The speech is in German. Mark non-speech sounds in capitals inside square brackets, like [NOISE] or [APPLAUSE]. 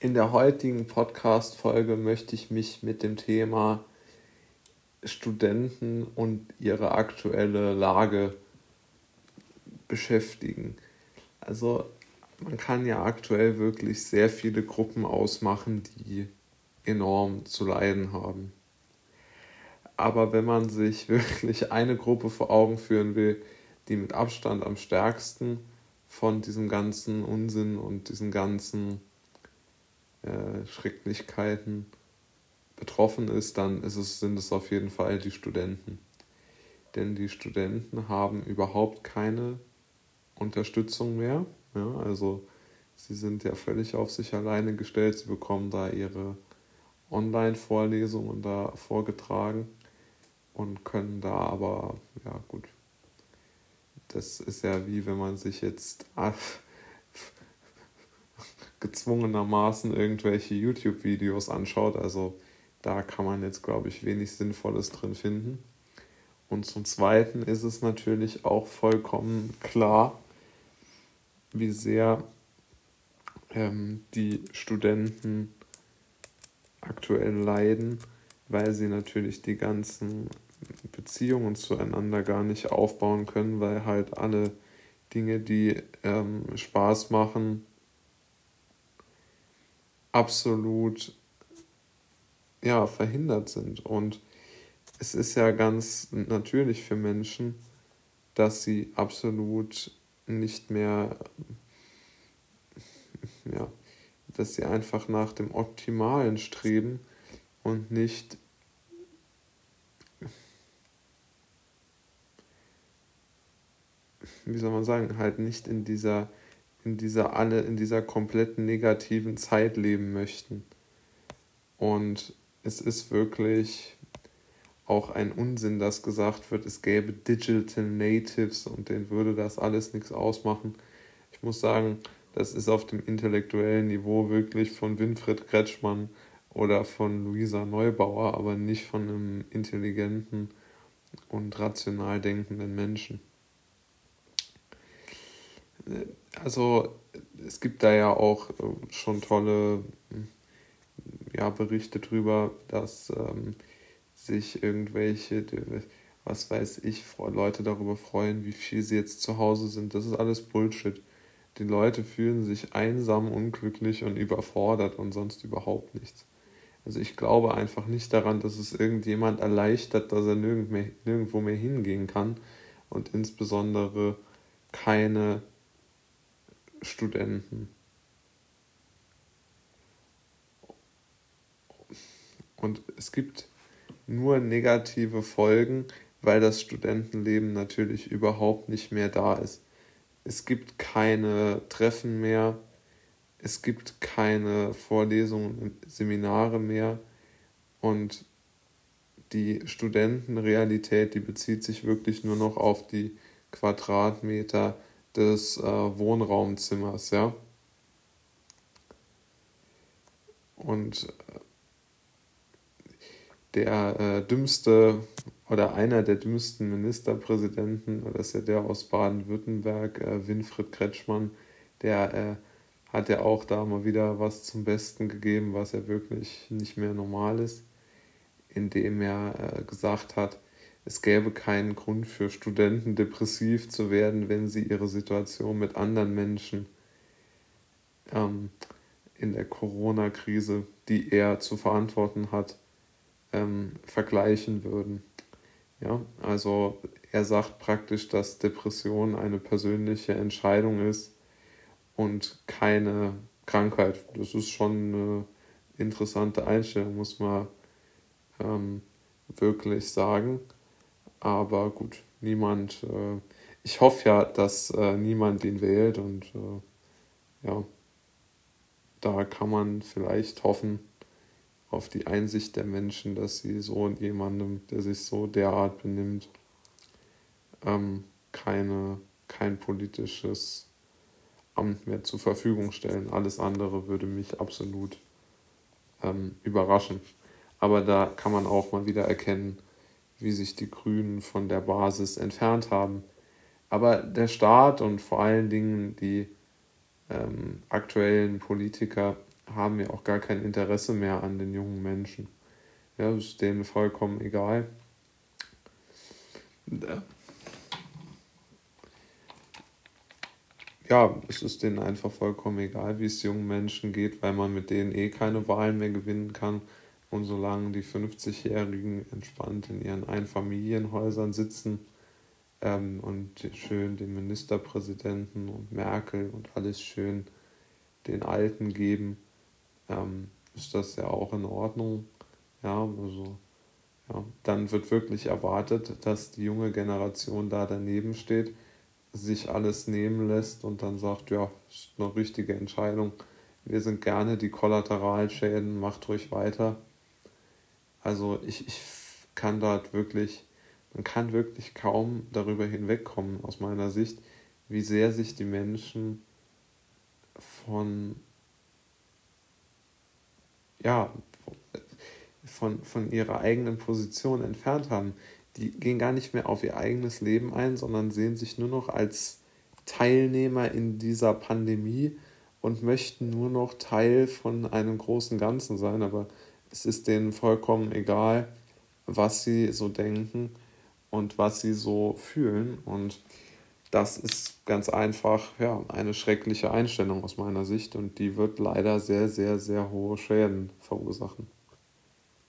In der heutigen Podcast-Folge möchte ich mich mit dem Thema Studenten und ihre aktuelle Lage beschäftigen. Also man kann ja aktuell wirklich sehr viele Gruppen ausmachen, die enorm zu leiden haben. Aber wenn man sich [LAUGHS] wirklich eine Gruppe vor Augen führen will, die mit Abstand am stärksten von diesem ganzen Unsinn und diesen ganzen äh, Schrecklichkeiten betroffen ist, dann ist es, sind es auf jeden Fall die Studenten. Denn die Studenten haben überhaupt keine Unterstützung mehr. Ja, also sie sind ja völlig auf sich alleine gestellt. Sie bekommen da ihre Online-Vorlesungen da vorgetragen und können da aber, ja gut, das ist ja wie wenn man sich jetzt [LAUGHS] gezwungenermaßen irgendwelche YouTube-Videos anschaut. Also da kann man jetzt, glaube ich, wenig Sinnvolles drin finden. Und zum Zweiten ist es natürlich auch vollkommen klar, wie sehr ähm, die Studenten aktuell leiden, weil sie natürlich die ganzen Beziehungen zueinander gar nicht aufbauen können, weil halt alle Dinge, die ähm, Spaß machen, absolut ja, verhindert sind. Und es ist ja ganz natürlich für Menschen, dass sie absolut nicht mehr, [LAUGHS] ja, dass sie einfach nach dem Optimalen streben und nicht wie soll man sagen, halt nicht in dieser, in dieser alle, in dieser kompletten negativen Zeit leben möchten. Und es ist wirklich auch ein Unsinn, dass gesagt wird, es gäbe Digital Natives und denen würde das alles nichts ausmachen. Ich muss sagen, das ist auf dem intellektuellen Niveau wirklich von Winfried Kretschmann oder von Luisa Neubauer, aber nicht von einem intelligenten und rational denkenden Menschen. Also es gibt da ja auch schon tolle ja, Berichte drüber, dass ähm, sich irgendwelche, was weiß ich, Leute darüber freuen, wie viel sie jetzt zu Hause sind. Das ist alles Bullshit. Die Leute fühlen sich einsam, unglücklich und überfordert und sonst überhaupt nichts. Also ich glaube einfach nicht daran, dass es irgendjemand erleichtert, dass er nirgend mehr, nirgendwo mehr hingehen kann und insbesondere keine Studenten. Und es gibt nur negative Folgen, weil das Studentenleben natürlich überhaupt nicht mehr da ist. Es gibt keine Treffen mehr, es gibt keine Vorlesungen und Seminare mehr und die Studentenrealität, die bezieht sich wirklich nur noch auf die Quadratmeter des äh, Wohnraumzimmers, ja. Und äh, der äh, dümmste oder einer der dümmsten Ministerpräsidenten, das ist ja der aus Baden-Württemberg, äh, Winfried Kretschmann, der äh, hat ja auch da mal wieder was zum Besten gegeben, was ja wirklich nicht mehr normal ist, indem er äh, gesagt hat, es gäbe keinen Grund für Studenten depressiv zu werden, wenn sie ihre Situation mit anderen Menschen ähm, in der Corona-Krise, die er zu verantworten hat, ähm, vergleichen würden. Ja, also er sagt praktisch, dass Depression eine persönliche Entscheidung ist und keine Krankheit. Das ist schon eine interessante Einstellung, muss man ähm, wirklich sagen. Aber gut, niemand, äh, ich hoffe ja, dass äh, niemand ihn wählt und äh, ja, da kann man vielleicht hoffen, auf die Einsicht der Menschen, dass sie so jemandem, der sich so derart benimmt, ähm, keine, kein politisches Amt mehr zur Verfügung stellen. Alles andere würde mich absolut ähm, überraschen. Aber da kann man auch mal wieder erkennen, wie sich die Grünen von der Basis entfernt haben. Aber der Staat und vor allen Dingen die ähm, aktuellen Politiker haben ja auch gar kein Interesse mehr an den jungen Menschen. Ja, ist denen vollkommen egal. Ja, es ist denen einfach vollkommen egal, wie es jungen Menschen geht, weil man mit denen eh keine Wahlen mehr gewinnen kann. Und solange die 50-Jährigen entspannt in ihren Einfamilienhäusern sitzen ähm, und schön den Ministerpräsidenten und Merkel und alles schön den Alten geben, ähm, ist das ja auch in Ordnung. Ja, also ja, dann wird wirklich erwartet, dass die junge Generation da daneben steht, sich alles nehmen lässt und dann sagt, ja, ist eine richtige Entscheidung. Wir sind gerne die Kollateralschäden, macht ruhig weiter. Also ich, ich kann dort wirklich, man kann wirklich kaum darüber hinwegkommen aus meiner Sicht, wie sehr sich die Menschen von ja, von, von ihrer eigenen Position entfernt haben. Die gehen gar nicht mehr auf ihr eigenes Leben ein, sondern sehen sich nur noch als Teilnehmer in dieser Pandemie und möchten nur noch Teil von einem großen Ganzen sein. Aber es ist denen vollkommen egal, was sie so denken und was sie so fühlen. Und das ist ganz einfach ja, eine schreckliche Einstellung aus meiner Sicht und die wird leider sehr, sehr, sehr hohe Schäden verursachen.